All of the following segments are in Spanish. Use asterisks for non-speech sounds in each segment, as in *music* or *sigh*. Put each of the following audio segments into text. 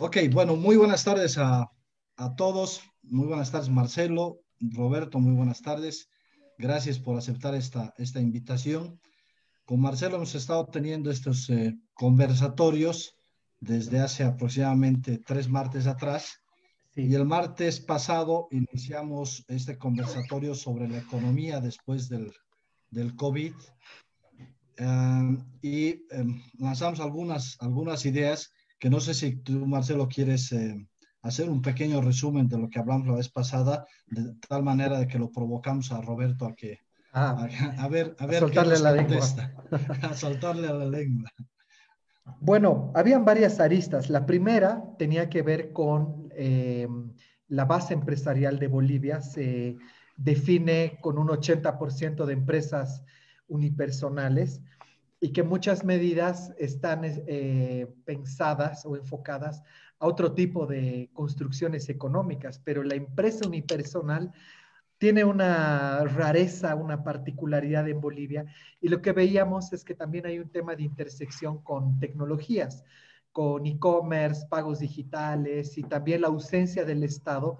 Ok, bueno, muy buenas tardes a, a todos. Muy buenas tardes, Marcelo, Roberto, muy buenas tardes. Gracias por aceptar esta, esta invitación. Con Marcelo hemos estado teniendo estos eh, conversatorios desde hace aproximadamente tres martes atrás. Y el martes pasado iniciamos este conversatorio sobre la economía después del, del COVID. Eh, y em, lanzamos algunas, algunas ideas que no sé si tú, Marcelo, quieres eh, hacer un pequeño resumen de lo que hablamos la vez pasada, de tal manera de que lo provocamos a Roberto a que, ah, a, ver, a ver, soltarle la lengua. *laughs* a soltarle a la lengua. Bueno, habían varias aristas. La primera tenía que ver con eh, la base empresarial de Bolivia. Se define con un 80% de empresas unipersonales y que muchas medidas están eh, pensadas o enfocadas a otro tipo de construcciones económicas, pero la empresa unipersonal tiene una rareza, una particularidad en Bolivia y lo que veíamos es que también hay un tema de intersección con tecnologías, con e-commerce, pagos digitales y también la ausencia del Estado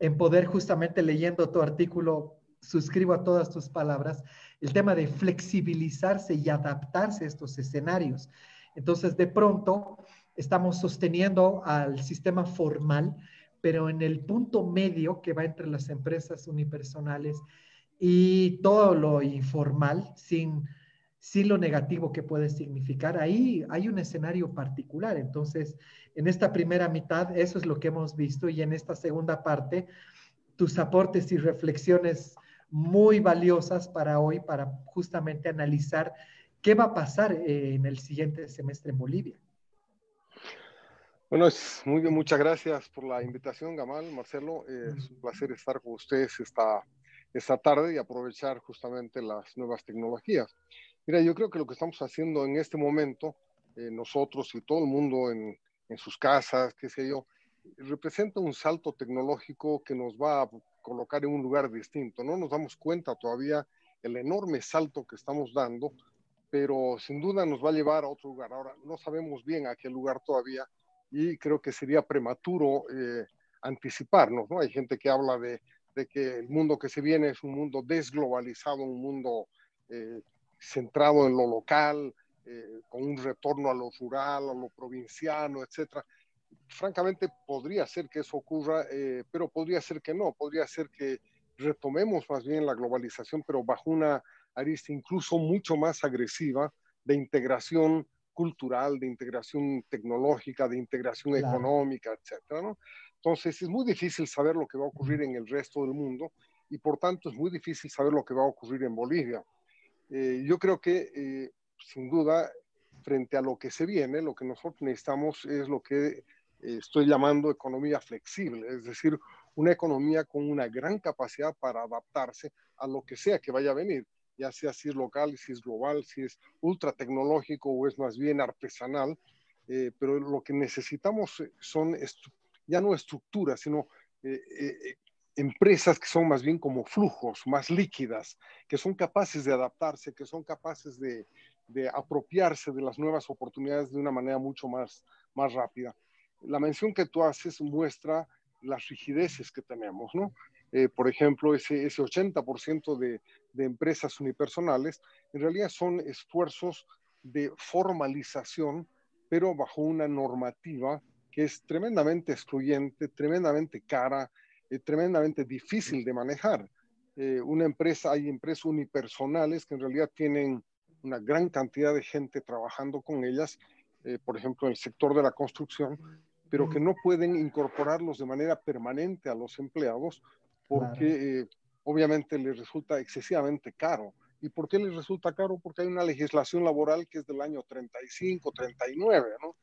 en poder justamente leyendo tu artículo, suscribo a todas tus palabras, el tema de flexibilizarse y adaptarse a estos escenarios. Entonces, de pronto, estamos sosteniendo al sistema formal, pero en el punto medio que va entre las empresas unipersonales y todo lo informal, sin, sin lo negativo que puede significar, ahí hay un escenario particular. Entonces, en esta primera mitad, eso es lo que hemos visto y en esta segunda parte, tus aportes y reflexiones muy valiosas para hoy, para justamente analizar qué va a pasar eh, en el siguiente semestre en Bolivia. Bueno, es muy bien, muchas gracias por la invitación, Gamal, Marcelo. es un placer estar con ustedes esta, esta tarde y aprovechar justamente las nuevas tecnologías. Mira, yo creo que lo que estamos haciendo en este momento, eh, nosotros y todo el mundo en, en sus casas, qué sé yo, representa un salto tecnológico que nos va a colocar en un lugar distinto. No nos damos cuenta todavía el enorme salto que estamos dando, pero sin duda nos va a llevar a otro lugar. Ahora, no sabemos bien a qué lugar todavía y creo que sería prematuro eh, anticiparnos, ¿no? Hay gente que habla de, de, que el mundo que se viene es un mundo desglobalizado, un mundo eh, centrado en lo local, eh, con un retorno a lo rural, a lo provinciano, etcétera francamente podría ser que eso ocurra, eh, pero podría ser que no, podría ser que retomemos más bien la globalización, pero bajo una arista incluso mucho más agresiva de integración cultural, de integración tecnológica, de integración económica, etcétera, ¿no? Entonces es muy difícil saber lo que va a ocurrir en el resto del mundo y por tanto es muy difícil saber lo que va a ocurrir en Bolivia. Eh, yo creo que eh, sin duda frente a lo que se viene, lo que nosotros necesitamos es lo que estoy llamando economía flexible, es decir, una economía con una gran capacidad para adaptarse a lo que sea que vaya a venir, ya sea si es local, si es global, si es ultra tecnológico o es más bien artesanal, eh, pero lo que necesitamos son ya no estructuras, sino eh, eh, empresas que son más bien como flujos, más líquidas, que son capaces de adaptarse, que son capaces de, de apropiarse de las nuevas oportunidades de una manera mucho más, más rápida la mención que tú haces muestra las rigideces que tenemos, ¿no? Eh, por ejemplo, ese, ese 80% de, de empresas unipersonales en realidad son esfuerzos de formalización, pero bajo una normativa que es tremendamente excluyente, tremendamente cara, eh, tremendamente difícil de manejar. Eh, una empresa, hay empresas unipersonales que en realidad tienen una gran cantidad de gente trabajando con ellas, por ejemplo, en el sector de la construcción, pero que no pueden incorporarlos de manera permanente a los empleados porque eh, obviamente les resulta excesivamente caro. ¿Y por qué les resulta caro? Porque hay una legislación laboral que es del año 35, 39, ¿no?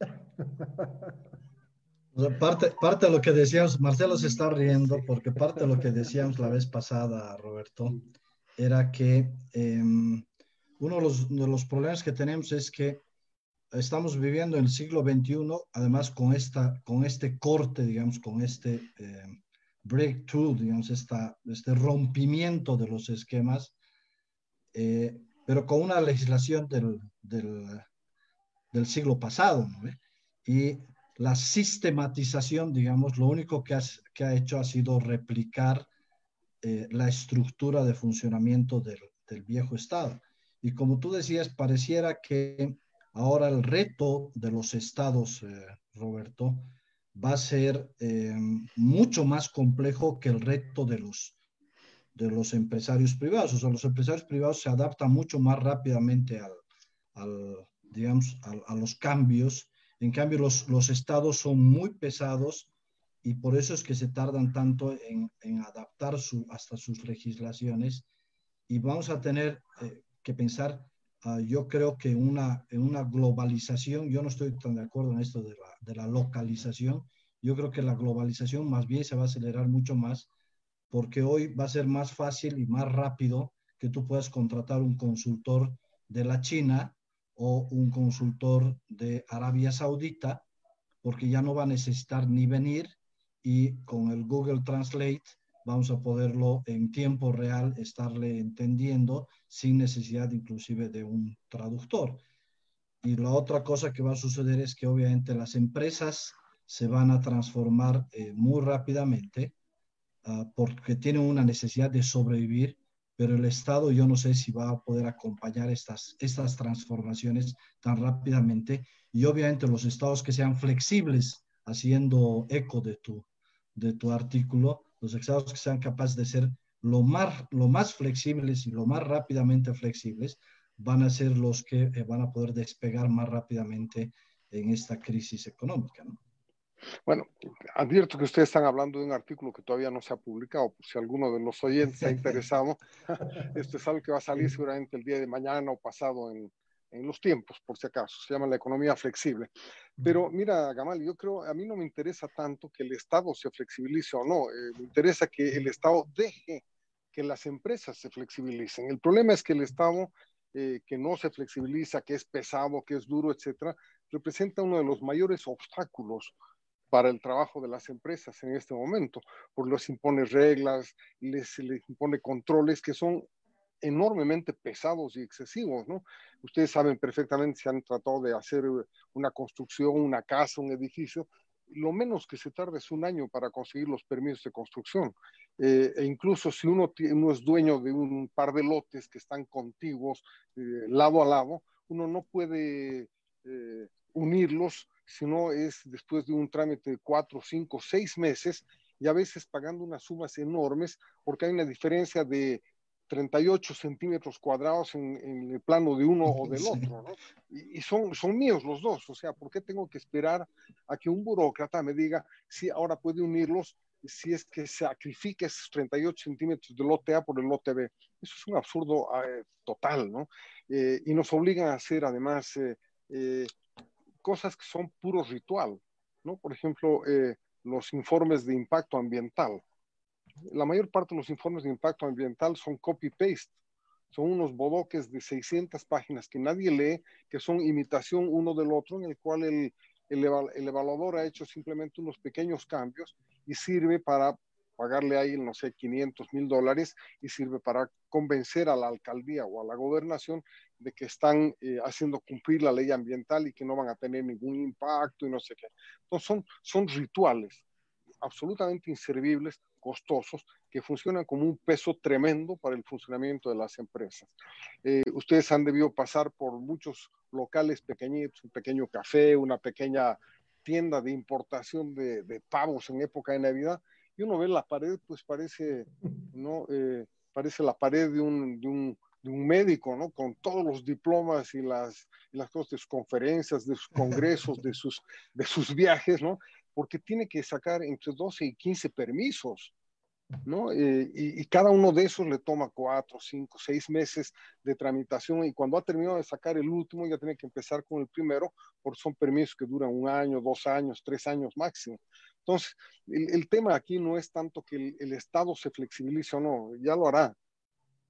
*laughs* parte, parte de lo que decíamos, Marcelo se está riendo porque parte de lo que decíamos la vez pasada, Roberto, era que em, uno de los, de los problemas que tenemos es que estamos viviendo en el siglo XXI, además con, esta, con este corte, digamos, con este eh, breakthrough, digamos, esta, este rompimiento de los esquemas, eh, pero con una legislación del, del, del siglo pasado. ¿no? Y la sistematización, digamos, lo único que, que ha hecho ha sido replicar eh, la estructura de funcionamiento del, del, viejo Estado. Y como tú decías, pareciera que ahora el reto de los estados, eh, Roberto, va a ser eh, mucho más complejo que el reto de los, de los empresarios privados. O sea, los empresarios privados se adaptan mucho más rápidamente al, al digamos, a, los cambios. En cambio, los, los estados son muy pesados y por eso es que se tardan tanto en, en adaptar su, hasta sus legislaciones. Y vamos a tener eh, que pensar, uh, yo creo que una, en una globalización, yo no estoy tan de acuerdo en esto de la, de la localización, yo creo que la globalización más bien se va a acelerar mucho más porque hoy va a ser más fácil y más rápido que tú puedas contratar un consultor de la China o un consultor de Arabia Saudita, porque ya no va a necesitar ni venir y con el Google Translate vamos a poderlo en tiempo real estarle entendiendo sin necesidad inclusive de un traductor. Y la otra cosa que va a suceder es que obviamente las empresas se van a transformar eh, muy rápidamente uh, porque tienen una necesidad de sobrevivir pero el Estado yo no sé si va a poder acompañar estas, estas transformaciones tan rápidamente y obviamente los estados que sean flexibles, haciendo eco de tu, de tu artículo, los estados que sean capaces de ser lo más, lo más flexibles y lo más rápidamente flexibles, van a ser los que eh, van a poder despegar más rápidamente en esta crisis económica. ¿no? Bueno, advierto que ustedes están hablando de un artículo que todavía no se ha publicado, por si alguno de los oyentes ha *laughs* interesado. *laughs* Esto es algo que va a salir seguramente el día de mañana o pasado en, en los tiempos, por si acaso. Se llama la economía flexible. Pero mira, Gamal, yo creo, a mí no me interesa tanto que el Estado se flexibilice o no. Eh, me interesa que el Estado deje que las empresas se flexibilicen. El problema es que el Estado eh, que no se flexibiliza, que es pesado, que es duro, etcétera, representa uno de los mayores obstáculos para el trabajo de las empresas en este momento, porque les impone reglas, les, les impone controles que son enormemente pesados y excesivos, ¿no? Ustedes saben perfectamente si han tratado de hacer una construcción, una casa, un edificio, lo menos que se tarda es un año para conseguir los permisos de construcción. Eh, e incluso si uno, uno, es dueño de un par de lotes que están contiguos, eh, lado a lado, uno no puede eh, unirlos si no es después de un trámite de cuatro, cinco, seis meses y a veces pagando unas sumas enormes porque hay una diferencia de 38 centímetros cuadrados en, el plano de uno o del *laughs* otro, ¿no? Y, son, son míos los dos, o sea, ¿por qué tengo que esperar a que un burócrata me diga si ahora puede unirlos, si es que sacrifique esos 38 centímetros del lote A por el lote B? Eso es un absurdo eh, total, ¿no? Eh, y nos obligan a hacer además eh, cosas que son puro ritual, ¿no? Por ejemplo, eh, los informes de impacto ambiental. La mayor parte de los informes de impacto ambiental son copy-paste, son unos bodoques de 600 páginas que nadie lee, que son imitación uno del otro, en el cual el, el, evaluador ha hecho simplemente unos pequeños cambios y sirve para pagarle ahí, no sé, 500 mil dólares y sirve para convencer a la alcaldía o a la gobernación de que están eh, haciendo cumplir la ley ambiental y que no van a tener ningún impacto y no sé qué. Entonces son, son rituales absolutamente inservibles, costosos, que funcionan como un peso tremendo para el funcionamiento de las empresas. Eh, ustedes han debido pasar por muchos locales pequeñitos, un pequeño café, una pequeña tienda de importación de, de pavos en época de Navidad, y uno ve la pared, pues parece, ¿no? Eh, parece la pared de un, de un, de un médico, ¿no? Con todos los diplomas y las, y las cosas de sus conferencias, de sus congresos, de sus, de sus viajes, ¿no? Porque tiene que sacar entre 12 y 15 permisos, ¿no? Eh, y, y, cada uno de esos le toma cuatro, cinco, seis meses de tramitación y cuando ha terminado de sacar el último ya tiene que empezar con el primero, porque son permisos que duran un año, dos años, tres años máximo. Entonces, el, el, tema aquí no es tanto que el, el, Estado se flexibilice o no, ya lo hará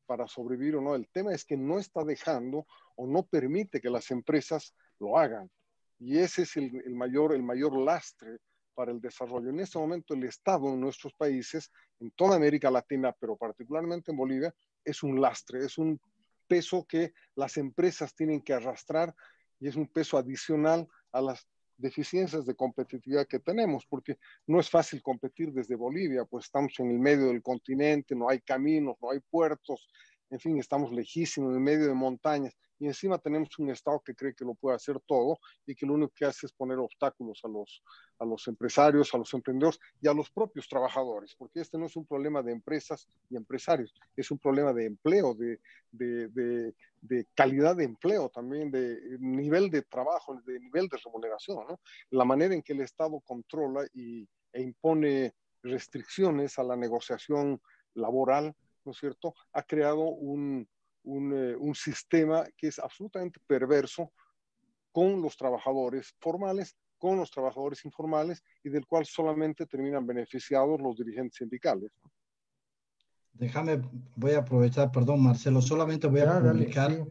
para sobrevivir o no. El tema es que no está dejando o no permite que las empresas lo hagan. Y ese es el, el mayor, el mayor lastre para el desarrollo. En este momento el Estado en nuestros países, en toda América Latina, pero particularmente en Bolivia, es un lastre, es un peso que las empresas tienen que arrastrar y es un peso adicional a las deficiencias de competitividad que tenemos, porque no es fácil competir desde Bolivia, pues estamos en el medio del continente, no hay caminos, no hay puertos, en fin, estamos lejísimos, en medio de montañas, y encima tenemos un Estado que cree que lo puede hacer todo y que lo único que hace es poner obstáculos a los, a los empresarios, a los emprendedores y a los propios trabajadores, porque este no es un problema de empresas y empresarios, es un problema de empleo, de, de, de, calidad de empleo, también de nivel de trabajo, de nivel de remuneración, ¿no? la manera en que el Estado controla y, e impone restricciones a la negociación laboral ¿no es cierto?, ha creado un, un, eh, un sistema que es absolutamente perverso con los trabajadores formales, con los trabajadores informales y del cual solamente terminan beneficiados los dirigentes sindicales. Déjame, voy a aprovechar, perdón Marcelo, solamente voy a publicar dale, sí,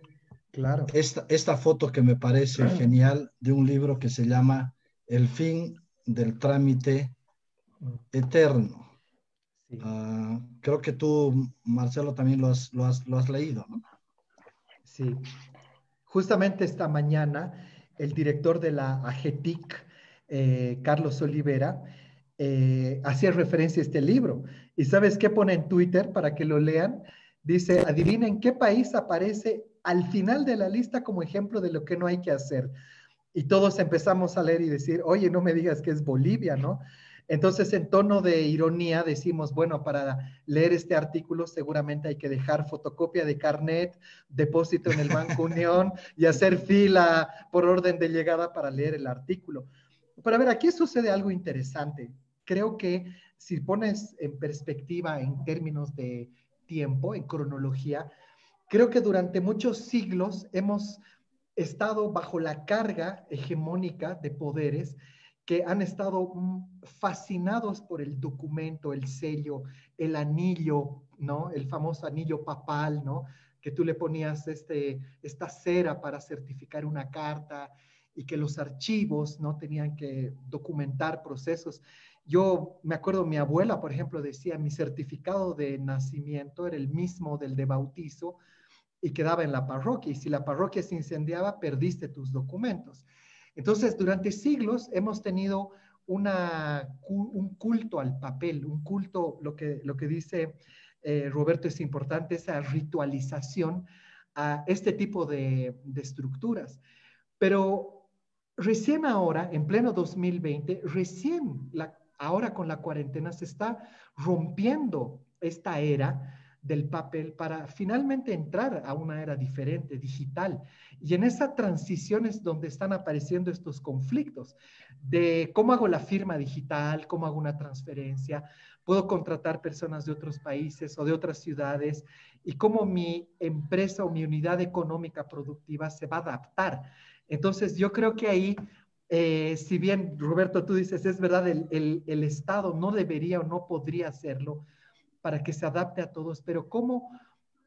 claro. esta, esta foto que me parece genial de un libro que se llama El fin del trámite mm. Uh, creo que tú, Marcelo, también lo has, lo has, lo has leído, ¿no? Sí. Justamente esta mañana, el director de la AGETIC, eh, Carlos Olivera, eh, hacía referencia a este libro. ¿Y sabes qué pone en Twitter para que lo lean? Dice, adivinen qué país aparece al final de la lista como ejemplo de lo que no hay que hacer. Y todos empezamos a leer y decir, oye, no me digas que es Bolivia, ¿no? Entonces, en tono de ironía, decimos, bueno, para leer este artículo seguramente hay que dejar fotocopia de carnet, depósito en el Banco *laughs* Unión y hacer fila por orden de llegada para leer el artículo. Pero a ver, aquí sucede algo interesante. Creo que si pones en perspectiva en términos de tiempo, en cronología, creo que durante muchos siglos hemos estado bajo la carga hegemónica de poderes que han estado mm, fascinados por el documento, el sello, el anillo, ¿no? El famoso anillo papal, ¿no? Que tú le ponías este, esta cera para certificar una carta y que los archivos, ¿no? Tenían que documentar procesos. Yo me acuerdo, mi abuela, por ejemplo, decía, mi certificado de nacimiento era el mismo del de bautizo y quedaba en la parroquia. Y si la parroquia se incendiaba, perdiste tus documentos. Entonces, durante siglos hemos tenido un culto al papel, un culto, lo que, lo que dice eh, Roberto es importante, esa ritualización a este tipo de, estructuras. Pero recién ahora, en pleno 2020, recién ahora con la cuarentena se está rompiendo esta era del papel para finalmente entrar a una era diferente, digital. Y en esa transición es donde están apareciendo estos conflictos de cómo hago la firma digital, cómo hago una transferencia, puedo contratar personas de otros países o de otras ciudades y cómo mi empresa o mi unidad económica productiva se va a adaptar. Entonces, yo creo que ahí, eh, si bien, Roberto, tú dices, es verdad, el, el, el Estado no debería o no podría hacerlo, para que se adapte a todos, pero ¿cómo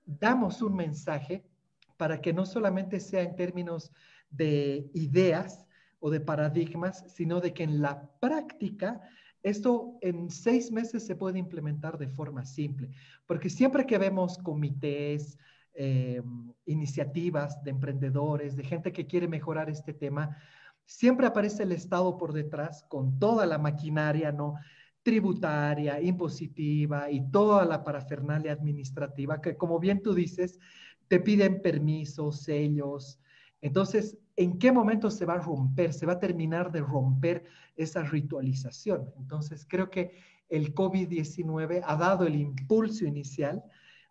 damos un mensaje para que no solamente sea en términos de ideas o de paradigmas, sino de que en la práctica esto en seis meses se puede implementar de forma simple? Porque siempre que vemos comités, eh, iniciativas de emprendedores, de gente que quiere mejorar este tema, siempre aparece el Estado por detrás con toda la maquinaria, ¿no? Tributaria, impositiva y toda la parafernalia administrativa que, como bien tú dices, te piden permisos, sellos. Entonces, ¿en qué momento se va a romper? Se va a terminar de romper esa ritualización. Entonces, creo que el COVID-19 ha dado el impulso inicial,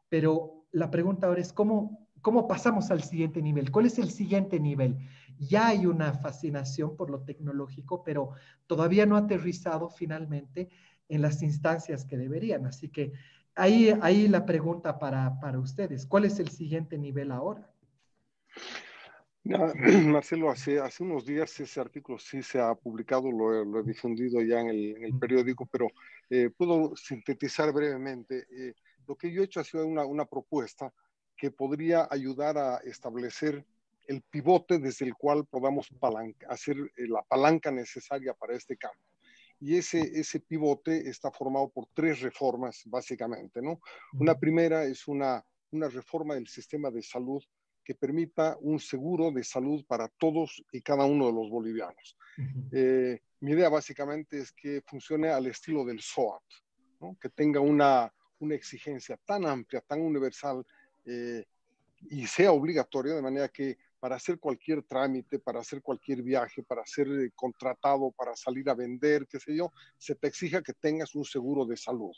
pero la pregunta ahora es cómo, cómo pasamos al siguiente nivel. ¿Cuál es el siguiente nivel? Ya hay una fascinación por lo tecnológico, pero todavía no ha aterrizado finalmente en las instancias que deberían. Así que ahí, ahí la pregunta para, para ustedes, ¿cuál es el siguiente nivel ahora? *clears throat* Marcelo, hace, hace unos días ese artículo sí se ha publicado, lo, he difundido ya en el, en el periódico, pero eh, puedo sintetizar brevemente. Eh, lo que yo he hecho ha sido una, una propuesta que podría ayudar a establecer el pivote desde el cual podamos hacer eh, la palanca necesaria para este cambio. Y ese, ese pivote está formado por tres reformas, básicamente, ¿no? Una primera es una, una reforma del sistema de salud que permita un seguro de salud para todos y cada uno de los bolivianos. Eh, mi idea básicamente es que funcione al estilo del SOAT, que tenga una, una, exigencia tan amplia, tan universal eh, y sea obligatoria, de manera que para hacer cualquier trámite, para hacer cualquier viaje, para ser eh, contratado, para salir a vender, qué sé yo, se te exija que tengas un seguro de salud.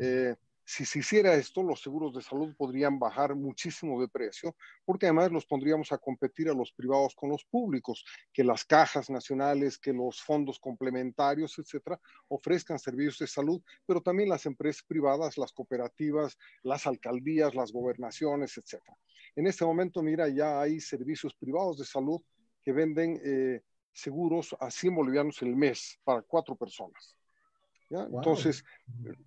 Eh, si se hiciera esto, los seguros de salud podrían bajar muchísimo de precio, porque además los pondríamos a competir a los privados con los públicos, que las cajas nacionales, que los fondos complementarios, etcétera, ofrezcan servicios de salud, pero también las empresas privadas, las cooperativas, las alcaldías, las gobernaciones, etcétera. En este momento, mira, ya hay servicios privados de salud que venden eh, seguros a 100 bolivianos el mes para cuatro personas. Entonces,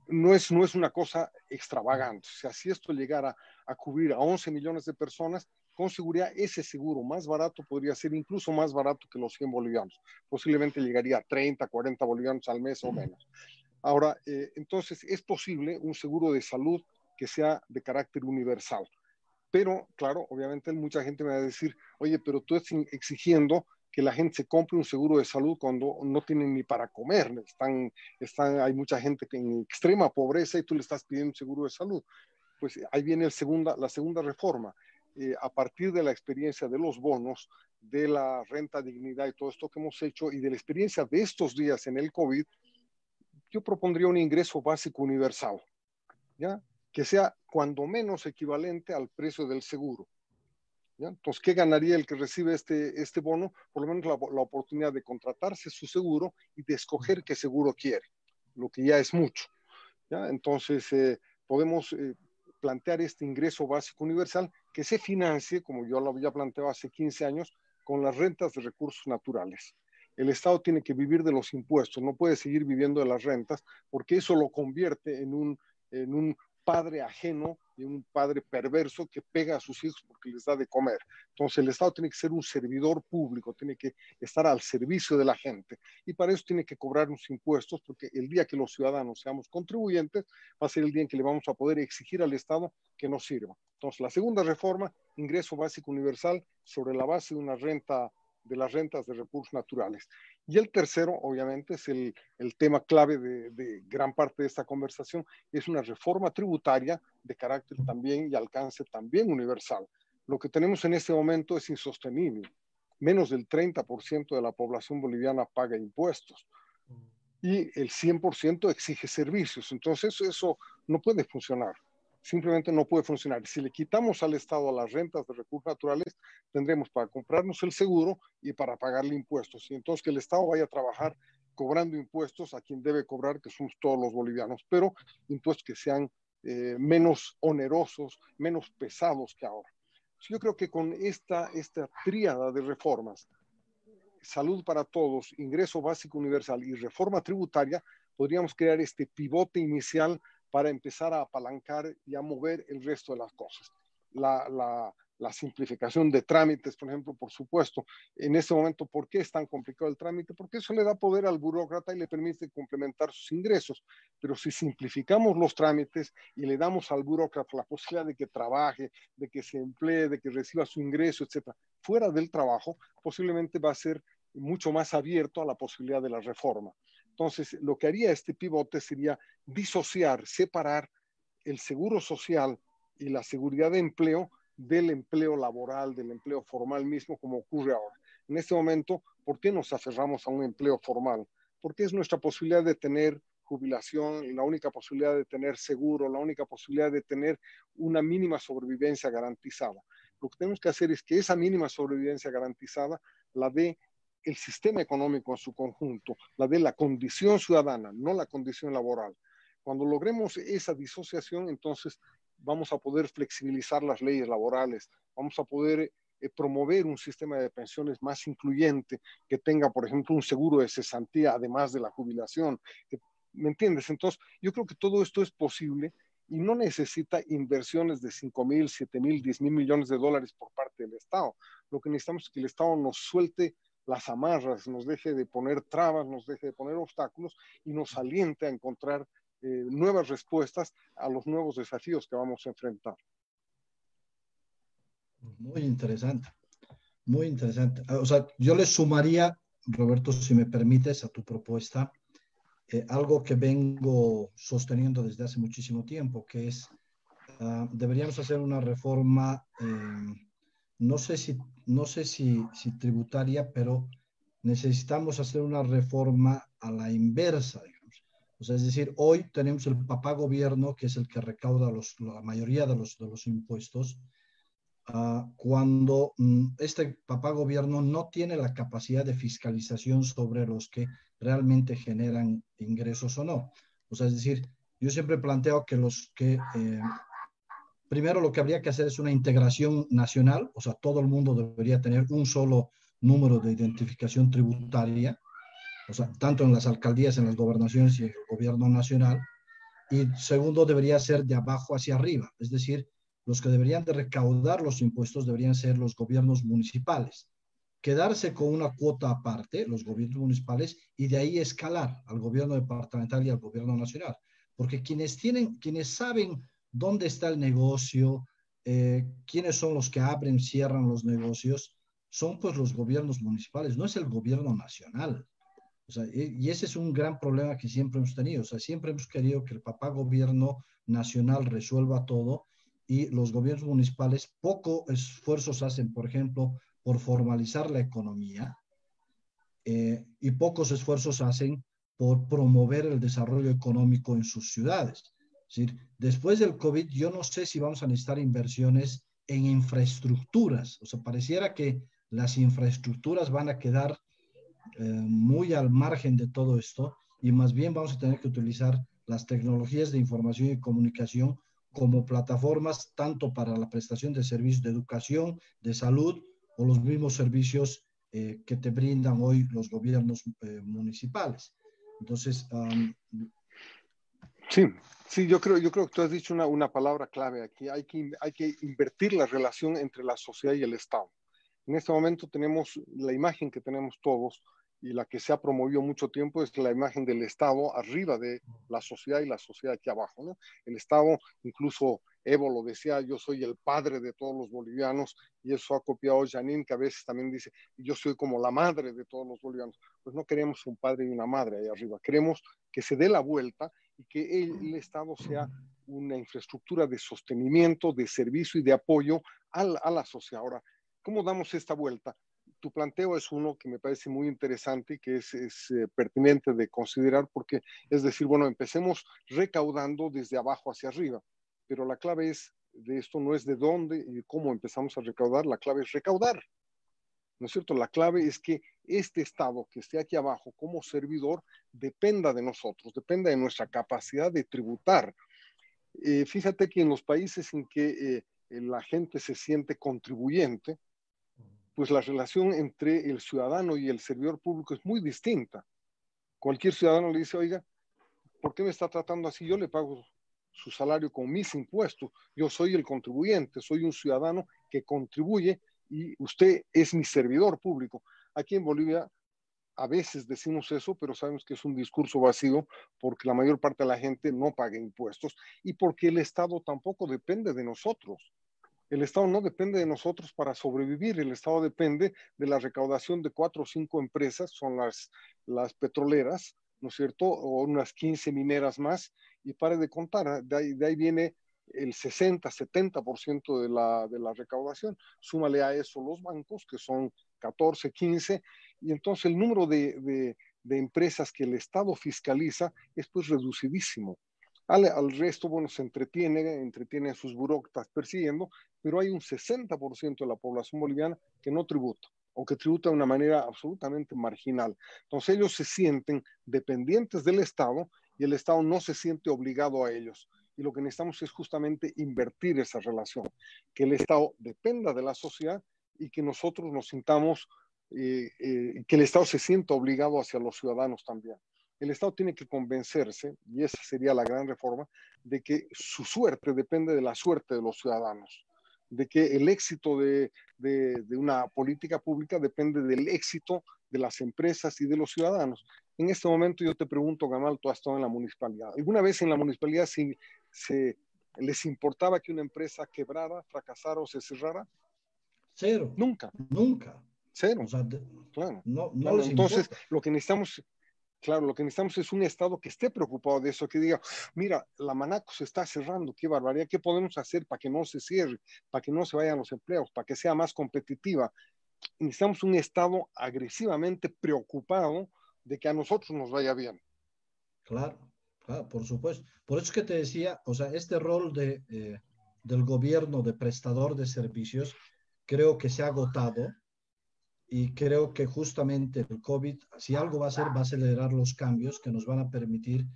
no es, no es una cosa extravagante. O sea, si esto llegara a cubrir a 11 millones de personas, con seguridad ese seguro más barato podría ser incluso más barato que los 100 bolivianos. Posiblemente llegaría a 30, 40 bolivianos al mes o menos. Ahora, eh, entonces, es posible un seguro de salud que sea de carácter universal. Pero, claro, obviamente mucha gente me va a decir, oye, pero tú estás exigiendo que la gente se compre un seguro de salud cuando no tienen ni para comer. Están, están, hay mucha gente que en extrema pobreza y tú le estás pidiendo un seguro de salud. Pues ahí viene la segunda reforma. Eh, a partir de la experiencia de los bonos, de la renta dignidad y todo esto que hemos hecho y de la experiencia de estos días en el COVID, yo propondría un ingreso básico universal. ¿ya? que sea cuando menos equivalente al precio del seguro. Entonces, ¿qué ganaría el que recibe este, este bono? Por lo menos la, oportunidad de contratarse su seguro y de escoger qué seguro quiere, lo que ya es mucho. ¿ya? Entonces, eh, podemos eh, plantear este ingreso básico universal que se financie, como yo lo había planteado hace 15 años, con las rentas de recursos naturales. El Estado tiene que vivir de los impuestos, no puede seguir viviendo de las rentas, porque eso lo convierte en un, en un padre ajeno y un padre perverso que pega a sus hijos porque les da de comer. Entonces el Estado tiene que ser un servidor público, tiene que estar al servicio de la gente y para eso tiene que cobrar unos impuestos porque el día que los ciudadanos seamos contribuyentes va a ser el día en que le vamos a poder exigir al Estado que nos sirva. Entonces la segunda reforma, ingreso básico universal sobre la base de una renta de las rentas de recursos naturales. Y el tercero, obviamente, es el, el tema clave de, de, gran parte de esta conversación, es una reforma tributaria de carácter también y alcance también universal. Lo que tenemos en este momento es insostenible. Menos del 30% de la población boliviana paga impuestos y el 100% exige servicios. Entonces eso no puede funcionar simplemente no puede funcionar. Si le quitamos al Estado las rentas de recursos naturales, tendremos para comprarnos el seguro y para pagarle impuestos. Y entonces que el Estado vaya a trabajar cobrando impuestos a quien debe cobrar, que somos todos los bolivianos, pero impuestos que sean eh, menos onerosos, menos pesados que ahora. Yo creo que con esta, esta tríada de reformas, salud para todos, ingreso básico universal y reforma tributaria, podríamos crear este pivote inicial para empezar a apalancar y a mover el resto de las cosas. La, simplificación de trámites, por ejemplo, por supuesto. En este momento, ¿por qué es tan complicado el trámite? Porque eso le da poder al burócrata y le permite complementar sus ingresos. Pero si simplificamos los trámites y le damos al burócrata la posibilidad de que trabaje, de que se emplee, de que reciba su ingreso, etcétera, fuera del trabajo, posiblemente va a ser mucho más abierto a la posibilidad de la reforma. Entonces, lo que haría este pivote sería disociar, separar el seguro social y la seguridad de empleo del empleo laboral, del empleo formal mismo, como ocurre ahora. En este momento, ¿por qué nos aferramos a un empleo formal? Porque es nuestra posibilidad de tener jubilación, la única posibilidad de tener seguro, la única posibilidad de tener una mínima sobrevivencia garantizada. Lo que tenemos que hacer es que esa mínima sobrevivencia garantizada la dé el sistema económico en su conjunto, la de la condición ciudadana, no la condición laboral. Cuando logremos esa disociación, entonces vamos a poder flexibilizar las leyes laborales, vamos a poder eh, promover un sistema de pensiones más incluyente, que tenga, por ejemplo, un seguro de cesantía, además de la jubilación. ¿Me entiendes? Entonces, yo creo que todo esto es posible y no necesita inversiones de 5 mil, 7 mil, 10 mil millones de dólares por parte del Estado. Lo que necesitamos es que el Estado nos suelte las amarras, nos deje de poner trabas, nos deje de poner obstáculos y nos aliente a encontrar eh, nuevas respuestas a los nuevos desafíos que vamos a enfrentar. Muy interesante, muy interesante. O sea, yo le sumaría, Roberto, si me permites, a tu propuesta, eh, algo que vengo sosteniendo desde hace muchísimo tiempo, que es, uh, deberíamos hacer una reforma, eh, no sé, si, no sé si, si tributaria, pero necesitamos hacer una reforma a la inversa, digamos. O sea, es decir, hoy tenemos el papá gobierno, que es el que recauda la mayoría de los, de los impuestos, uh, cuando um, este papá gobierno no tiene la capacidad de fiscalización sobre los que realmente generan ingresos o no. O sea, es decir, yo siempre planteo que los que, eh, primero lo que habría que hacer es una integración nacional, o sea, todo el mundo debería tener un solo número de identificación tributaria, o sea, tanto en las alcaldías, en las gobernaciones y en el gobierno nacional. Y segundo, debería ser de abajo hacia arriba, es decir, los que deberían de recaudar los impuestos deberían ser los gobiernos municipales. Quedarse con una cuota aparte, los gobiernos municipales, y de ahí escalar al gobierno departamental y al gobierno nacional. Porque quienes tienen, quienes saben dónde está el negocio, eh, quiénes son los que abren, cierran los negocios, son pues los gobiernos municipales, no es el gobierno nacional. Y ese es un gran problema que siempre hemos tenido. O sea, siempre hemos querido que el papá gobierno nacional resuelva todo y los gobiernos municipales poco esfuerzos hacen, por ejemplo, por formalizar la economía eh, y pocos esfuerzos hacen por promover el desarrollo económico en sus ciudades. Decir, después del COVID, yo no sé si vamos a necesitar inversiones en infraestructuras. O sea, pareciera que las infraestructuras van a quedar eh, muy al margen de todo esto y más bien vamos a tener que utilizar las tecnologías de información y comunicación como plataformas tanto para la prestación de servicios de educación, de salud o los mismos servicios eh, que te brindan hoy los gobiernos eh, municipales. Entonces, sí, sí, yo creo, yo creo que tú has dicho una, una palabra clave aquí. Hay que, hay que invertir la relación entre la sociedad y el Estado. En este momento tenemos la imagen que tenemos todos y la que se ha promovido mucho tiempo es la imagen del Estado arriba de la sociedad y la sociedad aquí abajo. ¿no? El Estado, incluso Evo lo decía, yo soy el padre de todos los bolivianos y eso ha copiado Janine, que a veces también dice, yo soy como la madre de todos los bolivianos. Pues no queremos un padre y una madre ahí arriba, queremos que se dé la vuelta y que el, el Estado sea una infraestructura de sostenimiento, de servicio y de apoyo a la, a la sociedad. Ahora, ¿Cómo damos esta vuelta? Tu planteo es uno que me parece muy interesante y que es, es eh, pertinente de considerar porque es decir, bueno, empecemos recaudando desde abajo hacia arriba, pero la clave es de esto no es de dónde y cómo empezamos a recaudar, la clave es recaudar. ¿No es cierto? La clave es que este Estado que esté aquí abajo como servidor dependa de nosotros, dependa de nuestra capacidad de tributar. Eh, fíjate que en los países en que eh, la gente se siente contribuyente, pues la relación entre el ciudadano y el servidor público es muy distinta. Cualquier ciudadano le dice, oiga, ¿por qué me está tratando así? Yo le pago su salario con mis impuestos. Yo soy el contribuyente, soy un ciudadano que contribuye y usted es mi servidor público. Aquí en Bolivia a veces decimos eso, pero sabemos que es un discurso vacío porque la mayor parte de la gente no paga impuestos y porque el Estado tampoco depende de nosotros. El Estado no depende de nosotros para sobrevivir, el Estado depende de la recaudación de cuatro o cinco empresas, son las, las petroleras, ¿no es cierto? O unas 15 mineras más, y pare de contar, de ahí, de ahí viene el 60, 70% de la, de la recaudación. Súmale a eso los bancos, que son 14, 15, y entonces el número de, de, de empresas que el Estado fiscaliza es pues reducidísimo. Al, al, resto, bueno, se entretiene, entretiene a sus burócratas persiguiendo, pero hay un 60% de la población boliviana que no tributa o que tributa de una manera absolutamente marginal. Entonces ellos se sienten dependientes del Estado y el Estado no se siente obligado a ellos. Y lo que necesitamos es justamente invertir esa relación, que el Estado dependa de la sociedad y que nosotros nos sintamos, eh, eh, que el Estado se sienta obligado hacia los ciudadanos también el Estado tiene que convencerse, y esa sería la gran reforma, de que su suerte depende de la suerte de los ciudadanos, de que el éxito de, de, de, una política pública depende del éxito de las empresas y de los ciudadanos. En este momento yo te pregunto, Gamal, tú has estado en la municipalidad. ¿Alguna vez en la municipalidad si, se, les importaba que una empresa quebrara, fracasara o se cerrara? Cero. Nunca. Nunca. Cero. O sea, claro. No, no les Entonces, importa. lo que necesitamos, claro, lo que necesitamos es un Estado que esté preocupado de eso, que diga, mira, la Manaco se está cerrando, qué barbaridad, ¿qué podemos hacer para que no se cierre, para que no se vayan los empleos, para que sea más competitiva? Necesitamos un Estado agresivamente preocupado de que a nosotros nos vaya bien. Claro, claro, por supuesto. Por eso es que te decía, o sea, este rol de, eh, del gobierno de prestador de servicios creo que se ha agotado y creo que justamente el COVID, si algo va a hacer, va a acelerar los cambios que nos van a permitir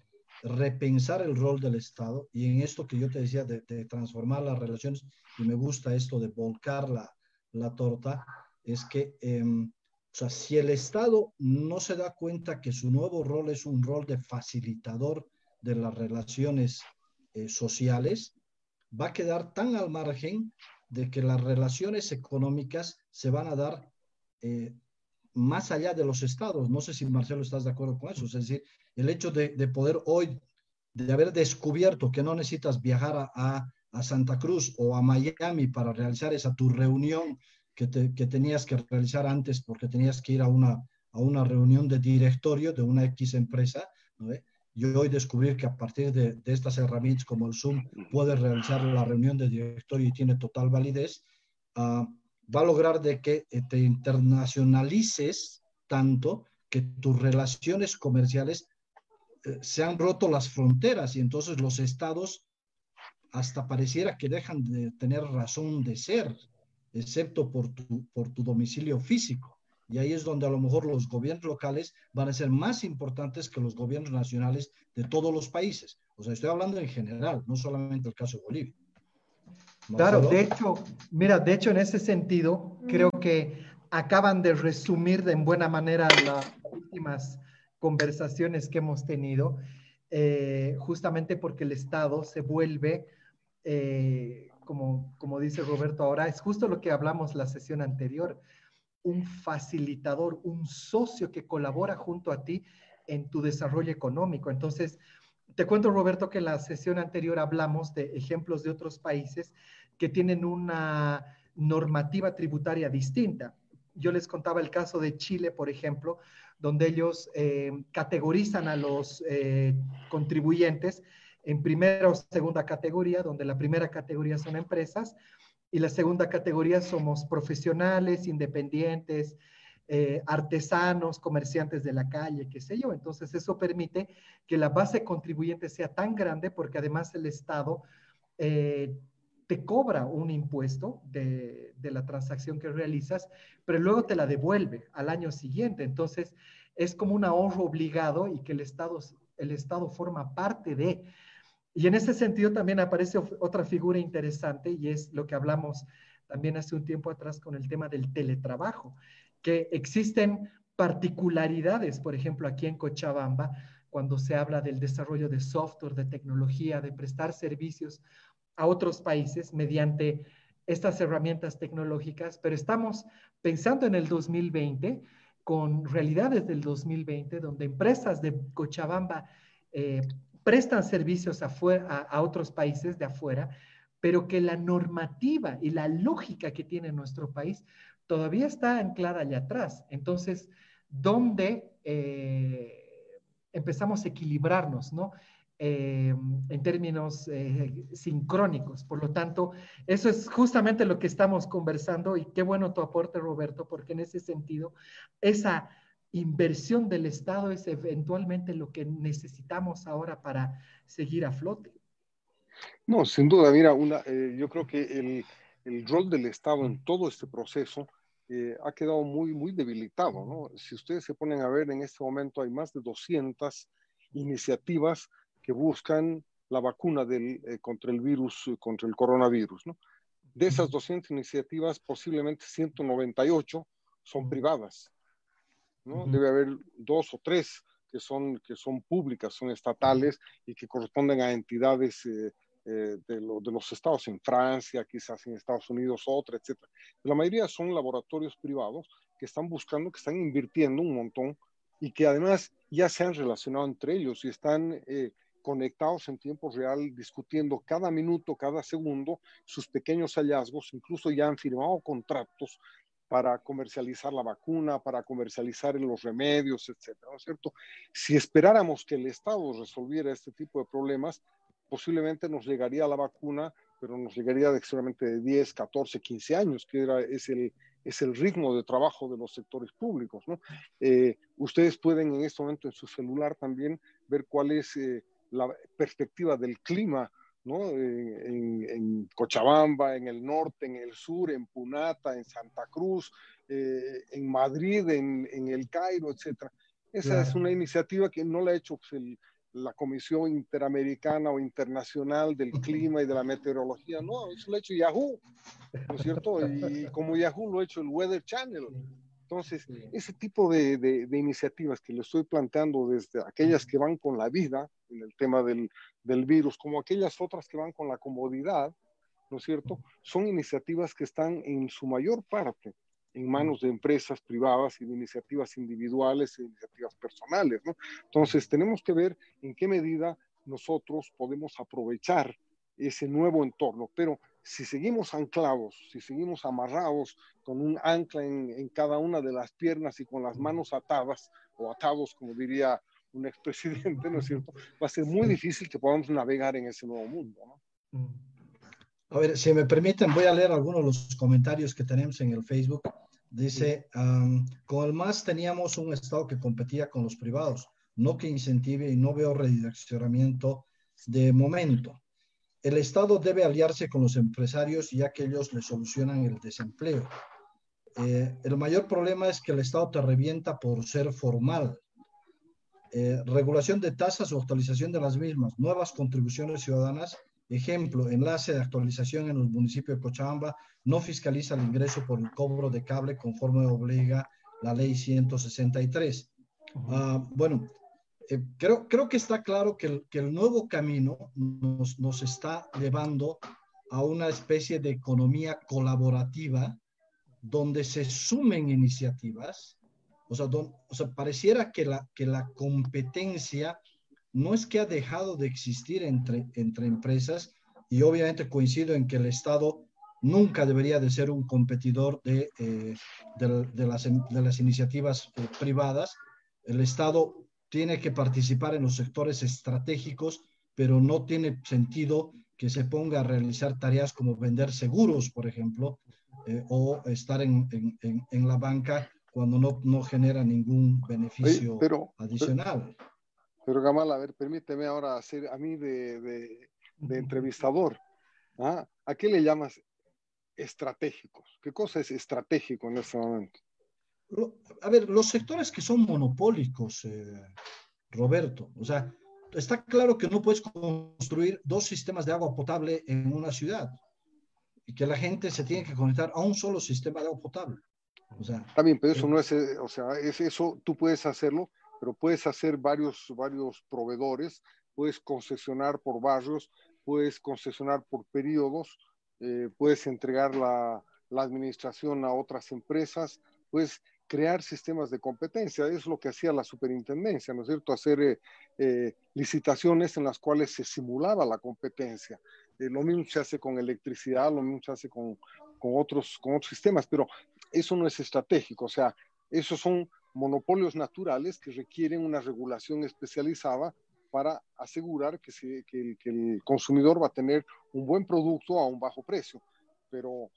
repensar el rol del Estado y en esto que yo te decía de, de transformar las relaciones, y me gusta esto de volcar la, la torta, es que, eh, o sea, si el Estado no se da cuenta que su nuevo rol es un rol de facilitador de las relaciones eh, sociales, va a quedar tan al margen de que las relaciones económicas se van a dar eh, más allá de los estados. No sé si Marcelo estás de acuerdo con eso. Es decir, el hecho de, de poder hoy, de haber descubierto que no necesitas viajar a, a, Santa Cruz o a Miami para realizar esa tu reunión que, te, que tenías que realizar antes porque tenías que ir a una, a una reunión de directorio de una X empresa, ¿no? Yo hoy descubrir que a partir de, de, estas herramientas como el Zoom puedes realizar la reunión de directorio y tiene total validez, uh, va a lograr de que te internacionalices tanto que tus relaciones comerciales eh, se han roto las fronteras y entonces los estados hasta pareciera que dejan de tener razón de ser, excepto por tu, por tu domicilio físico. Y ahí es donde a lo mejor los gobiernos locales van a ser más importantes que los gobiernos nacionales de todos los países. O sea, estoy hablando en general, no solamente el caso de Bolivia. ¿Marcelo? Claro, de hecho, mira, de hecho en ese sentido, creo que acaban de resumir de en buena manera las últimas conversaciones que hemos tenido, eh, justamente porque el Estado se vuelve, eh, como, como dice Roberto ahora, es justo lo que hablamos la sesión anterior, un facilitador, un socio que colabora junto a ti en tu desarrollo económico. Entonces, te cuento, Roberto, que en la sesión anterior hablamos de ejemplos de otros países que tienen una normativa tributaria distinta. Yo les contaba el caso de Chile, por ejemplo, donde ellos eh, categorizan a los eh, contribuyentes en primera o segunda categoría, donde la primera categoría son empresas y la segunda categoría somos profesionales, independientes, eh, artesanos, comerciantes de la calle, qué sé yo. Entonces eso permite que la base contribuyente sea tan grande porque además el Estado eh, te cobra un impuesto de, de, la transacción que realizas, pero luego te la devuelve al año siguiente. Entonces es como un ahorro obligado y que el Estado, el Estado forma parte de. Y en ese sentido también aparece otra figura interesante y es lo que hablamos también hace un tiempo atrás con el tema del teletrabajo, que existen particularidades, por ejemplo, aquí en Cochabamba, cuando se habla del desarrollo de software, de tecnología, de prestar servicios a otros países mediante estas herramientas tecnológicas, pero estamos pensando en el 2020 con realidades del 2020, donde empresas de Cochabamba eh, prestan servicios a, otros países de afuera, pero que la normativa y la lógica que tiene nuestro país todavía está anclada allá atrás. Entonces, ¿dónde eh, empezamos a equilibrarnos, no? Eh, en términos eh, sincrónicos. Por lo tanto, eso es justamente lo que estamos conversando y qué bueno tu aporte, Roberto, porque en ese sentido, esa inversión del Estado es eventualmente lo que necesitamos ahora para seguir a flote. No, sin duda, mira, una, eh, yo creo que el, el, rol del Estado en todo este proceso eh, ha quedado muy, muy debilitado, ¿no? Si ustedes se ponen a ver, en este momento hay más de 200 iniciativas que buscan la vacuna del, eh, contra el virus, contra el coronavirus, ¿no? De esas 200 iniciativas, posiblemente 198 son privadas. ¿No? Uh -huh. Debe haber dos o tres que son, que son públicas, son estatales y que corresponden a entidades eh, eh, de, lo, de, los estados en Francia, quizás en Estados Unidos otra, etc. La mayoría son laboratorios privados que están buscando, que están invirtiendo un montón y que además ya se han relacionado entre ellos y están eh, conectados en tiempo real, discutiendo cada minuto, cada segundo sus pequeños hallazgos, incluso ya han firmado contratos para comercializar la vacuna, para comercializar los remedios, etcétera, ¿no es cierto? Si esperáramos que el Estado resolviera este tipo de problemas, posiblemente nos llegaría la vacuna, pero nos llegaría de seguramente de 10, 14, 15 años, que era, es, el, es el ritmo de trabajo de los sectores públicos, ¿no? Eh, ustedes pueden en este momento en su celular también ver cuál es eh, la perspectiva del clima ¿no? En, Cochabamba, en el norte, en el sur, en Punata, en Santa Cruz, eh, en Madrid, en, el Cairo, etc. Esa es una iniciativa que no la ha hecho pues, la Comisión Interamericana o Internacional del *laughs* Clima y de la Meteorología, no, eso lo ha hecho Yahoo, ¿no es cierto? Y como Yahoo lo ha hecho el Weather Channel. Entonces, ese tipo de, de, iniciativas que le estoy planteando desde aquellas que van con la vida, en el tema del, del, virus, como aquellas otras que van con la comodidad, ¿no es cierto? Son iniciativas que están en su mayor parte en manos de empresas privadas y de iniciativas individuales e iniciativas personales, ¿no? Entonces, tenemos que ver en qué medida nosotros podemos aprovechar ese nuevo entorno, pero si seguimos anclados, si seguimos amarrados con un ancla en, cada una de las piernas y con las manos atadas o atados, como diría un expresidente, ¿no es cierto? Va a ser muy difícil que podamos navegar en ese nuevo mundo, ¿no? A ver, si me permiten, voy a leer algunos de los comentarios que tenemos en el Facebook. Dice, con el MAS teníamos un Estado que competía con los privados, no que incentive y no veo redireccionamiento de momento el Estado debe aliarse con los empresarios ya que ellos le solucionan el desempleo. Eh, el mayor problema es que el Estado te revienta por ser formal. Eh, regulación de tasas o actualización de las mismas, nuevas contribuciones ciudadanas. Ejemplo, enlace de actualización en los municipios de Cochabamba no fiscaliza el ingreso por el cobro de cable conforme obliga la ley 163. Ah, bueno, eh, creo, creo que está claro que el, que el nuevo camino nos, nos, está llevando a una especie de economía colaborativa donde se sumen iniciativas, o sea, o sea pareciera que la, que la competencia no es que ha dejado de existir entre, entre empresas, y obviamente coincido en que el Estado nunca debería de ser un competidor de, eh, de, de, las, de las iniciativas eh, privadas. El Estado tiene que participar en los sectores estratégicos, pero no tiene sentido que se ponga a realizar tareas como vender seguros, por ejemplo, eh, o estar en, en, en, la banca cuando no, no genera ningún beneficio adicional. Pero, Gamal, a ver, permíteme ahora hacer a mí de, de, entrevistador. ¿ah? ¿A qué le llamas estratégicos? ¿Qué cosa es estratégico en este momento? A ver, los sectores que son monopólicos, eh, Roberto, o sea, está claro que no puedes construir dos sistemas de agua potable en una ciudad y que la gente se tiene que conectar a un solo sistema de agua potable. O sea, También, pero eso no es, eh, o sea, es eso, tú puedes hacerlo, pero puedes hacer varios, varios proveedores, puedes concesionar por barrios, puedes concesionar por periodos, eh, puedes entregar la, la administración a otras empresas, puedes crear sistemas de competencia. Es lo que hacía la superintendencia, ¿no es cierto? Hacer eh, eh, licitaciones en las cuales se simulaba la competencia. Eh, lo mismo se hace con electricidad, lo mismo se hace con, con, otros, con otros sistemas, pero eso no es estratégico. O sea, esos son monopolios naturales que requieren una regulación especializada para asegurar que, que, que el consumidor va a tener un buen producto a un bajo precio. Pero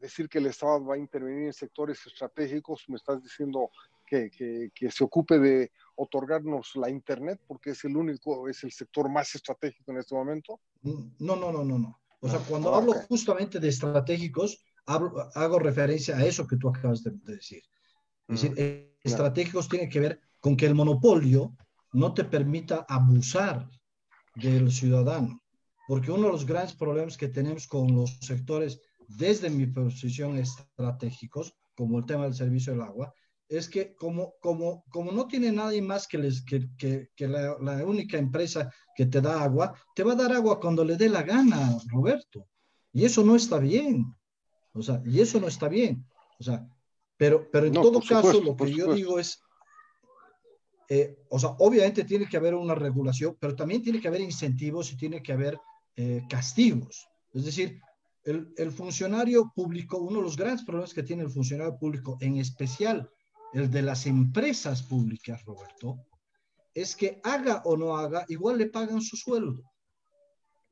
decir que el Estado va a intervenir en sectores estratégicos, me estás diciendo que, que, se ocupe de otorgarnos la Internet porque es el único, es el sector más estratégico en este momento? No, no, no, no, no. O sea, cuando hablo justamente de estratégicos, hago referencia a eso que tú acabas de, decir. Es decir, mm, estratégicos tiene que ver con que el monopolio no te permita abusar del ciudadano. Porque uno de los grandes problemas que tenemos con los sectores desde mi posición estratégicos, como el tema del servicio del agua, es que como, como, como no tiene nadie más que, les, que, que, que la, la, única empresa que te da agua, te va a dar agua cuando le dé la gana, Roberto. Y eso no está bien. O sea, y eso no está bien. O sea, pero, pero en todo caso, lo que yo digo es, eh, o sea, obviamente tiene que haber una regulación, pero también tiene que haber incentivos y tiene que haber eh, castigos. Es decir, el, funcionario público, uno de los grandes problemas que tiene el funcionario público, en especial el de las empresas públicas, Roberto, es que haga o no haga, igual le pagan su sueldo.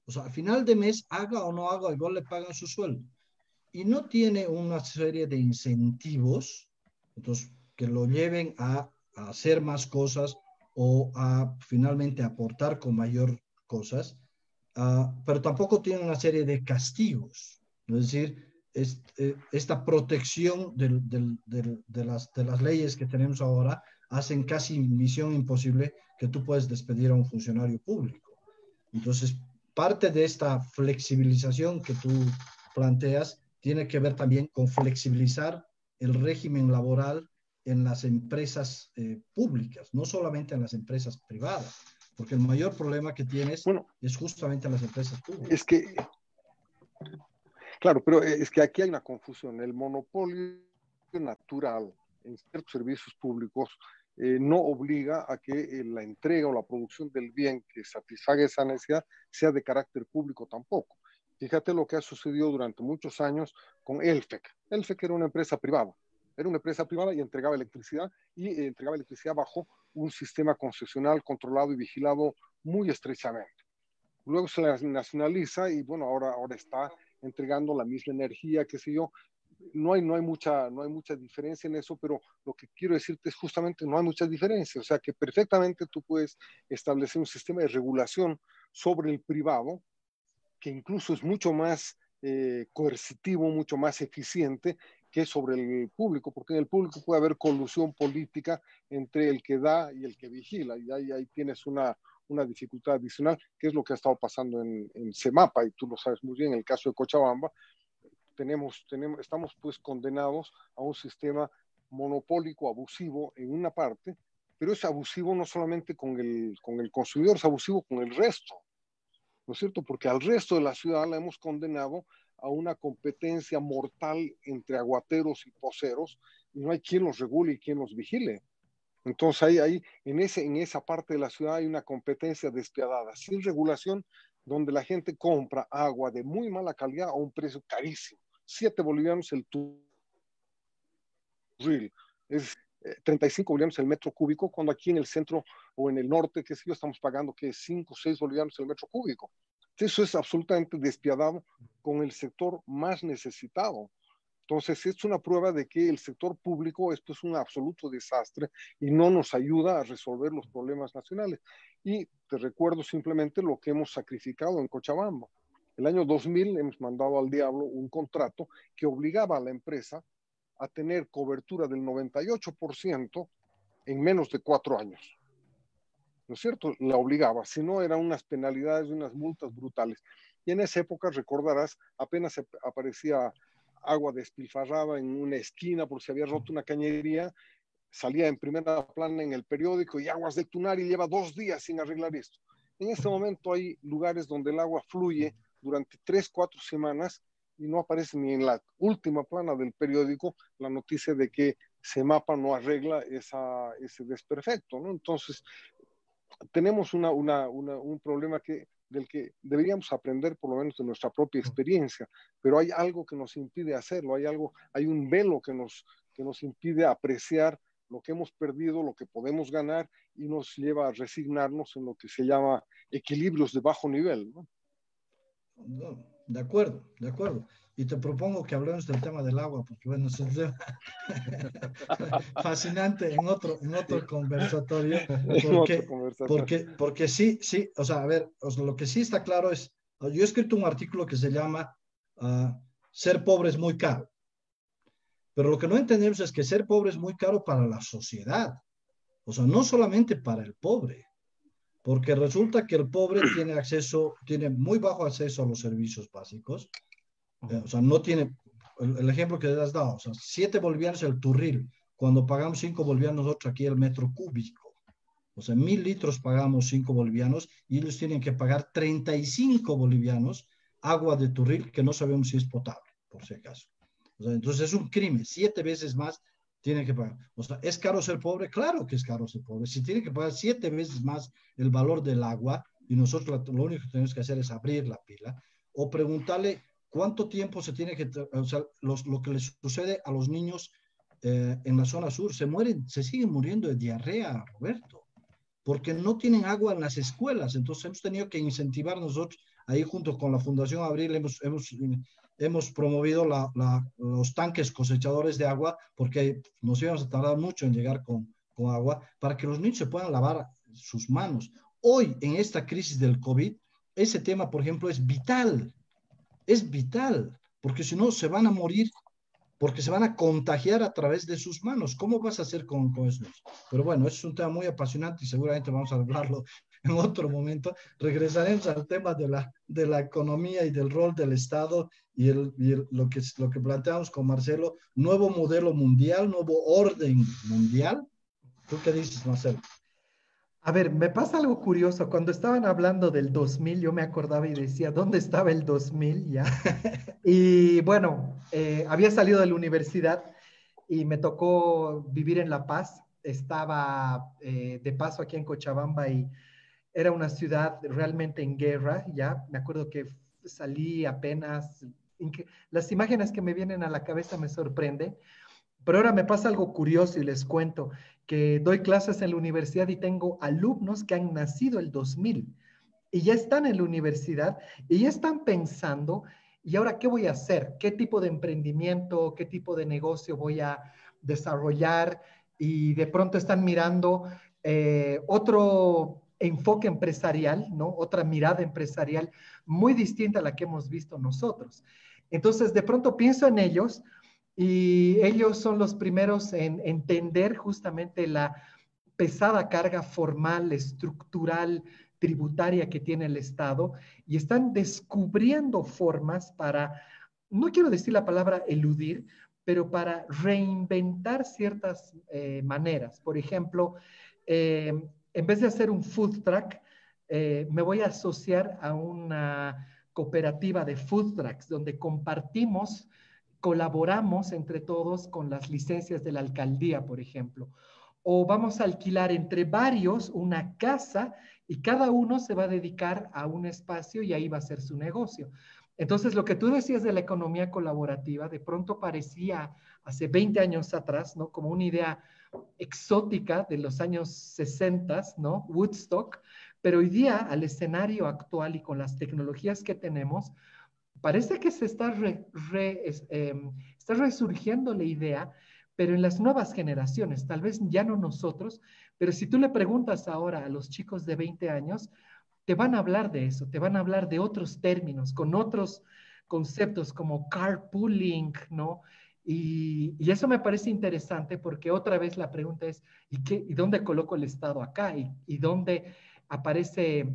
O sea, a final de mes, haga o no haga, igual le pagan su sueldo. Y no tiene una serie de incentivos, entonces, que lo lleven a hacer más cosas o a finalmente aportar con mayor cosas, uh, pero tampoco tiene una serie de castigos. Es decir, este, esta protección de las leyes que tenemos ahora hacen casi misión imposible que tú puedes despedir a un funcionario público. Entonces, parte de esta flexibilización que tú planteas tiene que ver también con flexibilizar el régimen laboral en las empresas eh, públicas, no solamente en las empresas privadas, porque el mayor problema que tienes bueno, es justamente en las empresas públicas. Es que, claro, pero es que aquí hay una confusión. El monopolio natural en ciertos servicios públicos eh, no obliga a que eh, la entrega o la producción del bien que satisfaga esa necesidad sea de carácter público tampoco. Fíjate lo que ha sucedido durante muchos años con Elfec. Elfec era una empresa privada, era una empresa privada y entregaba electricidad y eh, entregaba electricidad bajo un sistema concesional controlado y vigilado muy estrechamente. Luego se la nacionaliza y bueno, ahora, ahora está entregando la misma energía, qué sé yo, no hay, no, hay mucha, no hay mucha diferencia en eso, pero lo que quiero decirte es justamente no hay mucha diferencia. O sea que perfectamente tú puedes establecer un sistema de regulación sobre el privado que incluso es mucho más eh, coercitivo, mucho más eficiente que sobre el público, porque en el público puede haber colusión política entre el que da y el que vigila, y ahí, ahí tienes una, una dificultad adicional, que es lo que ha estado pasando en, en y tú lo sabes muy bien, en el caso de Cochabamba, tenemos, tenemos, estamos pues condenados a un sistema monopólico, abusivo en una parte, pero es abusivo no solamente con el, con el consumidor, es abusivo con el resto, ¿no es cierto? Porque al resto de la ciudad la hemos condenado a una competencia mortal entre aguateros y poceros y no hay quien los regule y quien los vigile. Entonces ahí, ahí en, ese, en esa parte de la ciudad hay una competencia despiadada, sin regulación, donde la gente compra agua de muy mala calidad a un precio carísimo. 7 bolivianos el turril. Es 35 eh, bolivianos el metro cúbico, cuando aquí en el centro o en el norte, que sé yo, estamos pagando que 5 o 6 bolivianos el metro cúbico. Eso es absolutamente despiadado con el sector más necesitado. Entonces, es una prueba de que el sector público esto es un absoluto desastre y no nos ayuda a resolver los problemas nacionales. Y te recuerdo simplemente lo que hemos sacrificado en Cochabamba. El año 2000 hemos mandado al diablo un contrato que obligaba a la empresa a tener cobertura del 98% en menos de cuatro años. ¿No es cierto? La obligaba, si no eran unas penalidades y unas multas brutales. Y en esa época, recordarás, apenas aparecía agua despilfarrada en una esquina por si había roto una cañería, salía en primera plana en el periódico y aguas del Tunari lleva dos días sin arreglar esto. En este momento hay lugares donde el agua fluye durante tres, cuatro semanas y no aparece ni en la última plana del periódico la noticia de que Semapa no arregla esa, ese desperfecto, ¿no? Entonces, tenemos una, una, una, un problema que, del que deberíamos aprender por lo menos de nuestra propia experiencia, pero hay algo que nos impide hacerlo, hay algo, hay un velo que nos, que nos impide apreciar lo que hemos perdido, lo que podemos ganar y nos lleva a resignarnos en lo que se llama equilibrios de bajo nivel, de acuerdo, de acuerdo. Y te propongo que hablemos del tema del agua, porque bueno, es un tema *laughs* fascinante en otro, en otro conversatorio. *laughs* Porque, porque, porque sí, sí, o sea, a ver, lo que sí está claro es, yo he escrito un artículo que se llama uh, Ser pobre es muy caro. Pero lo que no entendemos es que ser pobre es muy caro para la sociedad. O sea, no solamente para el pobre porque resulta que el pobre tiene acceso, tiene muy bajo acceso a los servicios básicos, eh, o sea, no tiene, el, ejemplo que has dado, o sea, 7 bolivianos el turril, cuando pagamos 5 bolivianos nosotros aquí el metro cúbico, o sea, mil litros pagamos 5 bolivianos y ellos tienen que pagar 35 bolivianos agua de turril que no sabemos si es potable, por si acaso. O sea, entonces es un crimen, siete veces más tienen que pagar. O sea, ¿es caro ser pobre? Claro que es caro ser pobre. Si tiene que pagar siete veces más el valor del agua y nosotros lo único que tenemos que hacer es abrir la pila o preguntarle cuánto tiempo se tiene que, o sea, lo que les sucede a los niños eh, en la zona sur, se mueren, se siguen muriendo de diarrea, Roberto, porque no tienen agua en las escuelas. Entonces hemos tenido que incentivar nosotros, ahí junto con la Fundación Abril, hemos, hemos hemos promovido los tanques cosechadores de agua porque nos íbamos a tardar mucho en llegar con, con agua para que los niños se puedan lavar sus manos. Hoy, en esta crisis del COVID, ese tema, por ejemplo, es vital. Es vital, porque si no, se van a morir, porque se van a contagiar a través de sus manos. ¿Cómo vas a hacer con, con eso? Pero bueno, es un tema muy apasionante y seguramente vamos a hablarlo *laughs* en otro momento. Regresaremos al tema de la, de la economía y del rol del Estado y, el, lo, que, lo que planteamos con Marcelo, nuevo modelo mundial, nuevo orden mundial. ¿Tú qué dices, Marcelo? A ver, me pasa algo curioso. Cuando estaban hablando del 2000, yo me acordaba y decía, ¿dónde estaba el 2000 ya? *laughs* y bueno, eh, había salido de la universidad y me tocó vivir en La Paz. Estaba eh, de paso aquí en Cochabamba y era una ciudad realmente en guerra, ya. Me acuerdo que salí apenas, las imágenes que me vienen a la cabeza me sorprenden, pero ahora me pasa algo curioso y les cuento que doy clases en la universidad y tengo alumnos que han nacido el 2000 y ya están en la universidad y ya están pensando, ¿y ahora qué voy a hacer? ¿Qué tipo de emprendimiento, qué tipo de negocio voy a desarrollar? Y de pronto están mirando eh, otro enfoque empresarial, ¿no? Otra mirada empresarial muy distinta a la que hemos visto nosotros. Entonces, de pronto pienso en ellos y ellos son los primeros en entender justamente la pesada carga formal, estructural, tributaria que tiene el Estado y están descubriendo formas para, no quiero decir la palabra eludir, pero para reinventar ciertas eh, maneras. Por ejemplo, eh, en vez de hacer un food truck, eh, me voy a asociar a una cooperativa de food trucks donde compartimos, colaboramos entre todos con las licencias de la alcaldía, por ejemplo. O vamos a alquilar entre varios una casa y cada uno se va a dedicar a un espacio y ahí va a ser su negocio. Entonces, lo que tú decías de la economía colaborativa, de pronto parecía hace 20 años atrás, ¿no? Como una idea exótica de los años 60, ¿no? Woodstock, pero hoy día al escenario actual y con las tecnologías que tenemos, parece que se está, em, está resurgiendo la idea, pero en las nuevas generaciones, tal vez ya no nosotros, pero si tú le preguntas ahora a los chicos de 20 años, te van a hablar de eso, te van a hablar de otros términos, con otros conceptos como carpooling, ¿no? Y, eso me parece interesante porque otra vez la pregunta es, ¿y, qué, y dónde coloco el Estado acá? ¿Y, ¿Y dónde aparece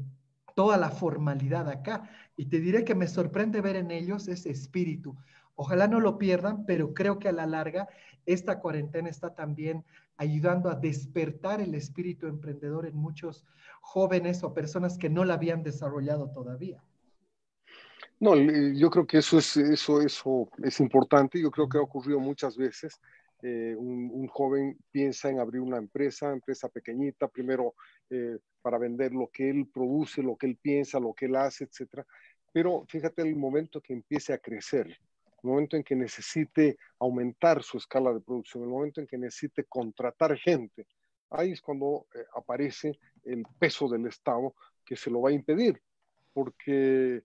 toda la formalidad acá? Y te diré que me sorprende ver en ellos ese espíritu. Ojalá no lo pierdan, pero creo que a la larga esta cuarentena está también ayudando a despertar el espíritu emprendedor en muchos jóvenes o personas que no la habían desarrollado todavía. No, yo creo que eso es, eso, eso es importante. Yo creo que ha ocurrido muchas veces. Eh, un, joven piensa en abrir una empresa, empresa pequeñita, primero eh, para vender lo que él produce, lo que él piensa, lo que él hace, etcétera. Pero fíjate el momento que empiece a crecer, el momento en que necesite aumentar su escala de producción, el momento en que necesite contratar gente, ahí es cuando eh, aparece el peso del Estado que se lo va a impedir, porque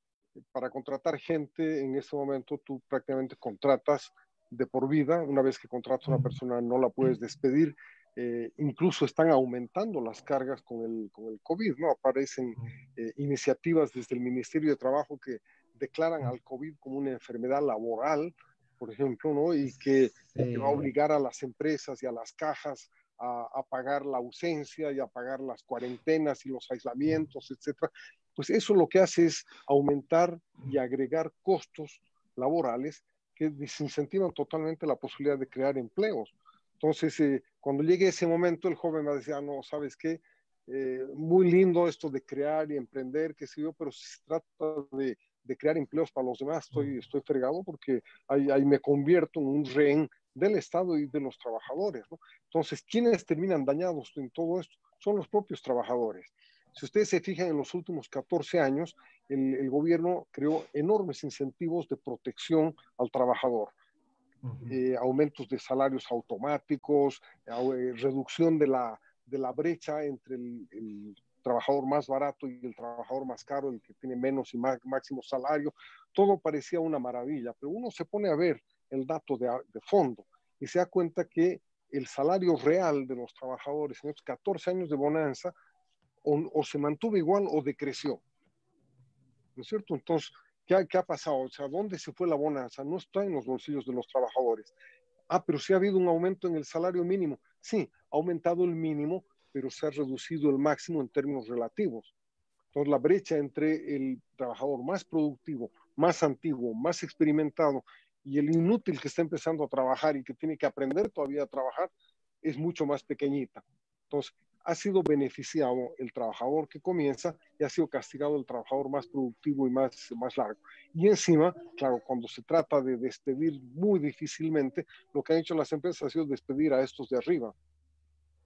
para contratar gente en este momento tú prácticamente contratas de por vida. Una vez que contratas a una persona no la puedes despedir. Eh, incluso están aumentando las cargas con el, con el COVID, ¿no? Aparecen eh, iniciativas desde el Ministerio de Trabajo que declaran al COVID como una enfermedad laboral, por ejemplo, ¿no? Y que, va a obligar a las empresas y a las cajas a, a, pagar la ausencia y a pagar las cuarentenas y los aislamientos, etcétera pues eso lo que hace es aumentar y agregar costos laborales que desincentivan totalmente la posibilidad de crear empleos. Entonces, eh, cuando llegue ese momento, el joven va a decir, ah, no, ¿sabes qué? Eh, muy lindo esto de crear y emprender, qué sé yo, pero si se trata de, de crear empleos para los demás, estoy, estoy fregado porque ahí, ahí, me convierto en un rehén del Estado y de los trabajadores. Entonces, ¿quiénes terminan dañados en todo esto? Son los propios trabajadores. Si ustedes se fijan en los últimos 14 años, el, gobierno creó enormes incentivos de protección al trabajador. Eh, aumentos de salarios automáticos, eh, reducción de la, de la brecha entre el, trabajador más barato y el trabajador más caro, el que tiene menos y más, máximo salario. Todo parecía una maravilla, pero uno se pone a ver el dato de, de fondo y se da cuenta que el salario real de los trabajadores en estos 14 años de bonanza o, se mantuvo igual o decreció. ¿No es cierto? Entonces, ¿qué ha, ¿qué ha, pasado? O sea, ¿dónde se fue la bonanza? No está en los bolsillos de los trabajadores. Ah, pero sí ha habido un aumento en el salario mínimo. Sí, ha aumentado el mínimo, pero se ha reducido el máximo en términos relativos. Entonces, la brecha entre el trabajador más productivo, más antiguo, más experimentado y el inútil que está empezando a trabajar y que tiene que aprender todavía a trabajar es mucho más pequeñita. Entonces, ha sido beneficiado el trabajador que comienza y ha sido castigado el trabajador más productivo y más, más largo. Y encima, claro, cuando se trata de despedir muy difícilmente, lo que han hecho las empresas ha sido despedir a estos de arriba,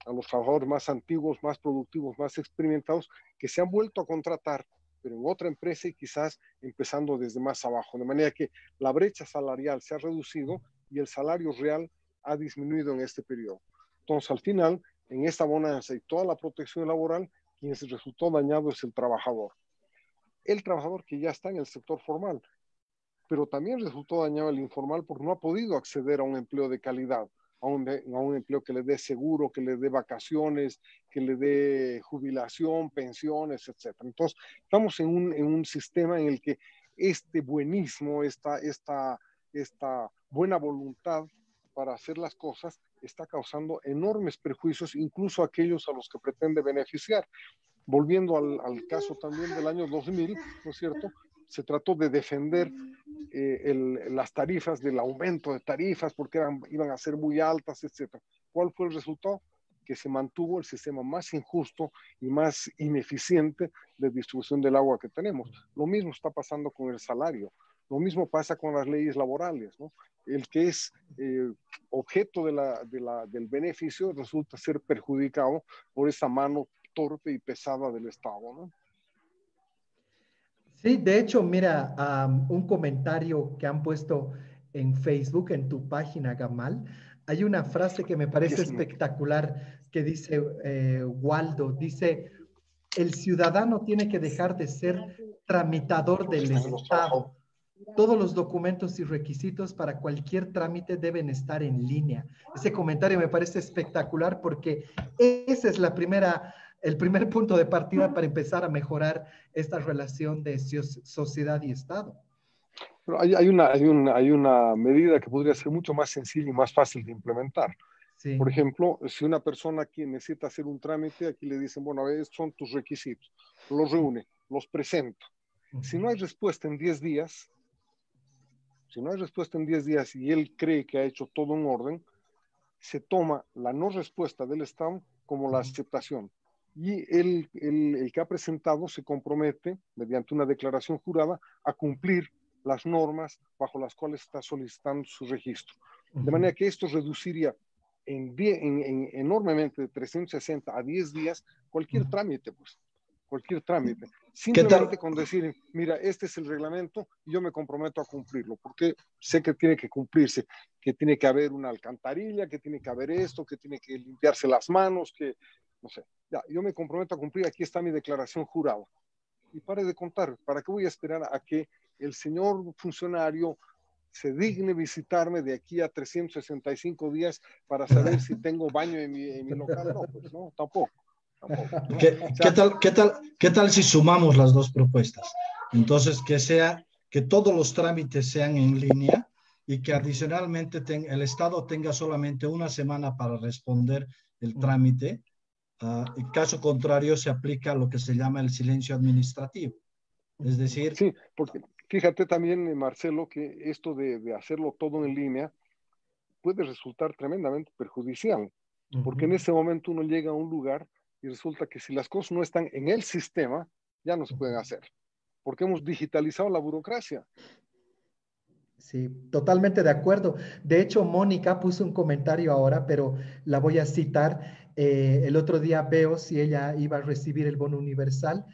a los trabajadores más antiguos, más productivos, más experimentados, que se han vuelto a contratar, pero en otra empresa y quizás empezando desde más abajo. De manera que la brecha salarial se ha reducido y el salario real ha disminuido en este periodo. Entonces, al final, en esta bonanza y toda la protección laboral, quien se resultó dañado es el trabajador. El trabajador que ya está en el sector formal, pero también resultó dañado el informal porque no ha podido acceder a un empleo de calidad, a un, a un empleo que le dé seguro, que le dé vacaciones, que le dé jubilación, pensiones, etc. Entonces, estamos en un, en un sistema en el que este buenismo, esta, esta, esta buena voluntad para hacer las cosas está causando enormes perjuicios, incluso aquellos a los que pretende beneficiar. Volviendo al, caso también del año 2000, ¿no es cierto? Se trató de defender eh, las tarifas, del aumento de tarifas, porque iban a ser muy altas, etc. ¿Cuál fue el resultado? Que se mantuvo el sistema más injusto y más ineficiente de distribución del agua que tenemos. Lo mismo está pasando con el salario. Lo mismo pasa con las leyes laborales, ¿no? El que es eh, objeto de la, de la, del beneficio resulta ser perjudicado por esa mano torpe y pesada del Estado, ¿no? Sí, de hecho, mira, un comentario que han puesto en Facebook, en tu página, Gamal, hay una frase que me parece espectacular que dice eh, Waldo, dice, el ciudadano tiene que dejar de ser tramitador del Estado todos los documentos y requisitos para cualquier trámite deben estar en línea. Ese comentario me parece espectacular porque ese es la primera, el primer punto de partida para empezar a mejorar esta relación de sociedad y Estado. Pero hay, una, hay, una, hay una medida que podría ser mucho más sencilla y más fácil de implementar. Por ejemplo, si una persona aquí necesita hacer un trámite, aquí le dicen, bueno, a ver, son tus requisitos, los reúne, los presenta. Si no hay respuesta en 10 días, si no hay respuesta en 10 días y él cree que ha hecho todo en orden, se toma la no respuesta del Estado como la aceptación. Y el, el, que ha presentado se compromete, mediante una declaración jurada, a cumplir las normas bajo las cuales está solicitando su registro. De manera que esto reduciría en, en, enormemente de 360 a 10 días cualquier trámite, pues cualquier trámite. Simplemente con decir, mira, este es el reglamento y yo me comprometo a cumplirlo, porque sé que tiene que cumplirse, que tiene que haber una alcantarilla, que tiene que haber esto, que tiene que limpiarse las manos, que, no sé, ya, yo me comprometo a cumplir, aquí está mi declaración jurada. Y pare de contar, ¿para qué voy a esperar a que el señor funcionario se digne visitarme de aquí a 365 días para saber si tengo baño en mi, en mi local? No, pues no, tampoco. ¿Qué, tal, qué, tal, ¿Qué tal si sumamos las dos propuestas? Entonces, que sea que todos los trámites sean en línea y que adicionalmente el Estado tenga solamente una semana para responder el trámite. Uh, en caso contrario, se aplica lo que se llama el silencio administrativo. Es decir... Sí, porque fíjate también, Marcelo, que esto de, de hacerlo todo en línea puede resultar tremendamente perjudicial, porque en ese momento uno llega a un lugar y resulta que si las cosas no están en el sistema, ya no se pueden hacer, porque hemos digitalizado la burocracia. Sí, totalmente de acuerdo. De hecho, Mónica puso un comentario ahora, pero la voy a citar. Eh, el otro día veo si ella iba a recibir el bono universal,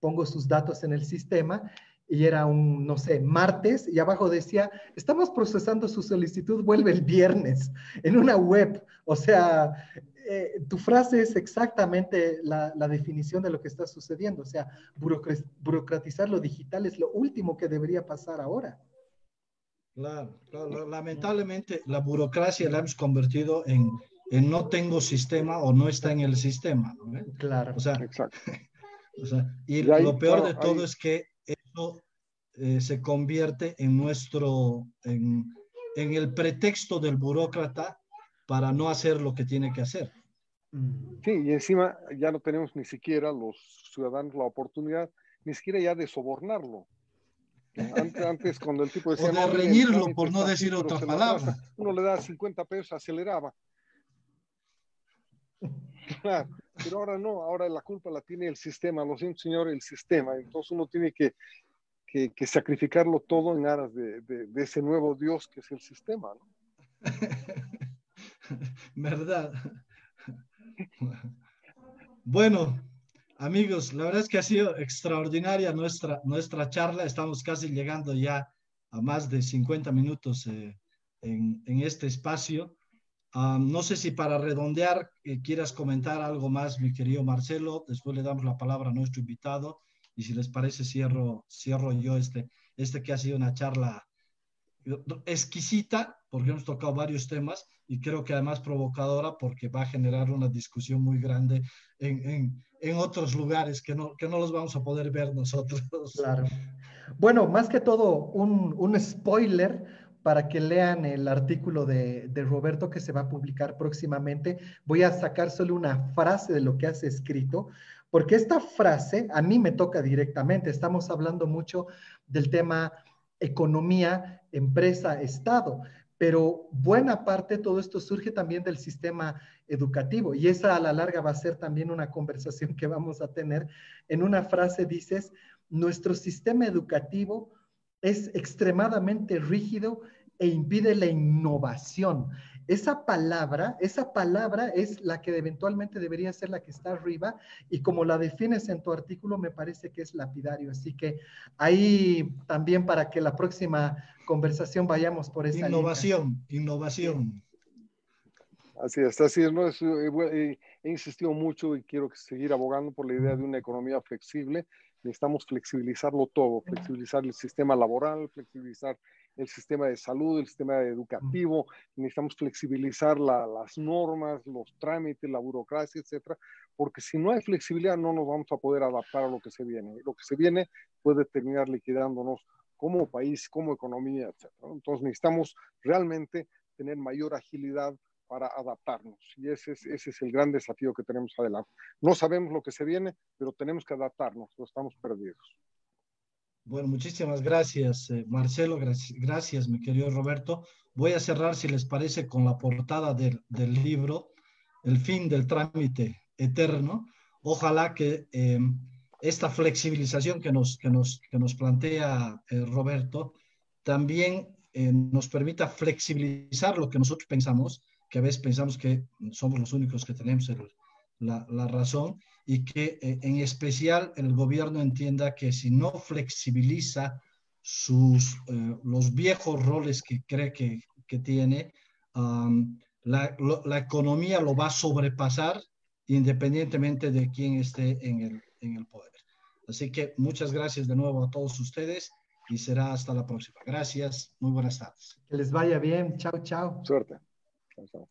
pongo sus datos en el sistema y era un, no sé, martes y abajo decía, estamos procesando su solicitud, vuelve el viernes en una web. O sea, eh, tu frase es exactamente la, definición de lo que está sucediendo. O sea, burocratizar lo digital es lo último que debería pasar ahora. Claro, lamentablemente la burocracia la hemos convertido en, en, no tengo sistema o no está en el sistema. Claro. O sea, *laughs* y, lo peor de todo es que eso eh, se convierte en nuestro, en, en el pretexto del burócrata para no hacer lo que tiene que hacer. Mm. Sí, y encima ya no tenemos ni siquiera los ciudadanos la oportunidad, ni siquiera ya de sobornarlo. Antes, antes cuando el tipo *laughs* decía... O de reñirlo, por no decir otra palabra. Uno le da 50 pesos, aceleraba. pero ahora no, ahora la culpa la tiene el sistema, lo siento señor, el sistema. Entonces uno tiene que, que, que sacrificarlo todo en aras de, de, de, ese nuevo Dios que es el sistema. ¿no? *laughs* *laughs* ¿Verdad? *laughs* Bueno, amigos, la verdad es que ha sido extraordinaria nuestra, nuestra charla. Estamos casi llegando ya a más de 50 minutos eh, en, en, este espacio. Um, no sé si para redondear eh, quieras comentar algo más, mi querido Marcelo. Después le damos la palabra a nuestro invitado. Y si les parece, cierro, cierro yo este, este que ha sido una charla exquisita, porque hemos tocado varios temas y creo que además provocadora porque va a generar una discusión muy grande en, en, en otros lugares que no, que no los vamos a poder ver nosotros. Claro. Bueno, más que todo, un, un spoiler para que lean el artículo de, de, Roberto que se va a publicar próximamente. Voy a sacar solo una frase de lo que has escrito, porque esta frase a mí me toca directamente. Estamos hablando mucho del tema economía, empresa, Estado, pero buena parte de todo esto surge también del sistema educativo y esa a la larga va a ser también una conversación que vamos a tener. En una frase dices, nuestro sistema educativo es extremadamente rígido e impide la innovación. Esa palabra, esa palabra es la que eventualmente debería ser la que está arriba y como la defines en tu artículo me parece que es lapidario. Así que ahí también para que la próxima conversación vayamos por esa innovación, innovación. Así es, así es. ¿no? he, he insistido mucho y quiero seguir abogando por la idea de una economía flexible. Necesitamos flexibilizarlo todo, flexibilizar el sistema laboral, flexibilizar el sistema de salud, el sistema educativo, necesitamos flexibilizar las normas, los trámites, la burocracia, etcétera, porque si no hay flexibilidad no nos vamos a poder adaptar a lo que se viene. Lo que se viene puede terminar liquidándonos como país, como economía, etcétera. Entonces necesitamos realmente tener mayor agilidad para adaptarnos. Y ese es, ese es el gran desafío que tenemos adelante. No sabemos lo que se viene, pero tenemos que adaptarnos, no estamos perdidos. Bueno, muchísimas gracias, eh, Marcelo. Gracias, gracias, mi querido Roberto. Voy a cerrar, si les parece, con la portada del, libro, El fin del trámite eterno. Ojalá que eh, esta flexibilización que nos, que nos, que nos plantea eh, Roberto también nos permita flexibilizar lo que nosotros pensamos, que a veces pensamos que somos los únicos que tenemos el, la, la razón y que eh, en especial el gobierno entienda que si no flexibiliza sus, eh, los viejos roles que cree que, que tiene, um, la, lo, la, economía lo va a sobrepasar independientemente de quién esté en el, en el poder. Así que muchas gracias de nuevo a todos ustedes y será hasta la próxima. Gracias, muy buenas tardes. Que les vaya bien, chao, chao. Suerte. Chao, chao.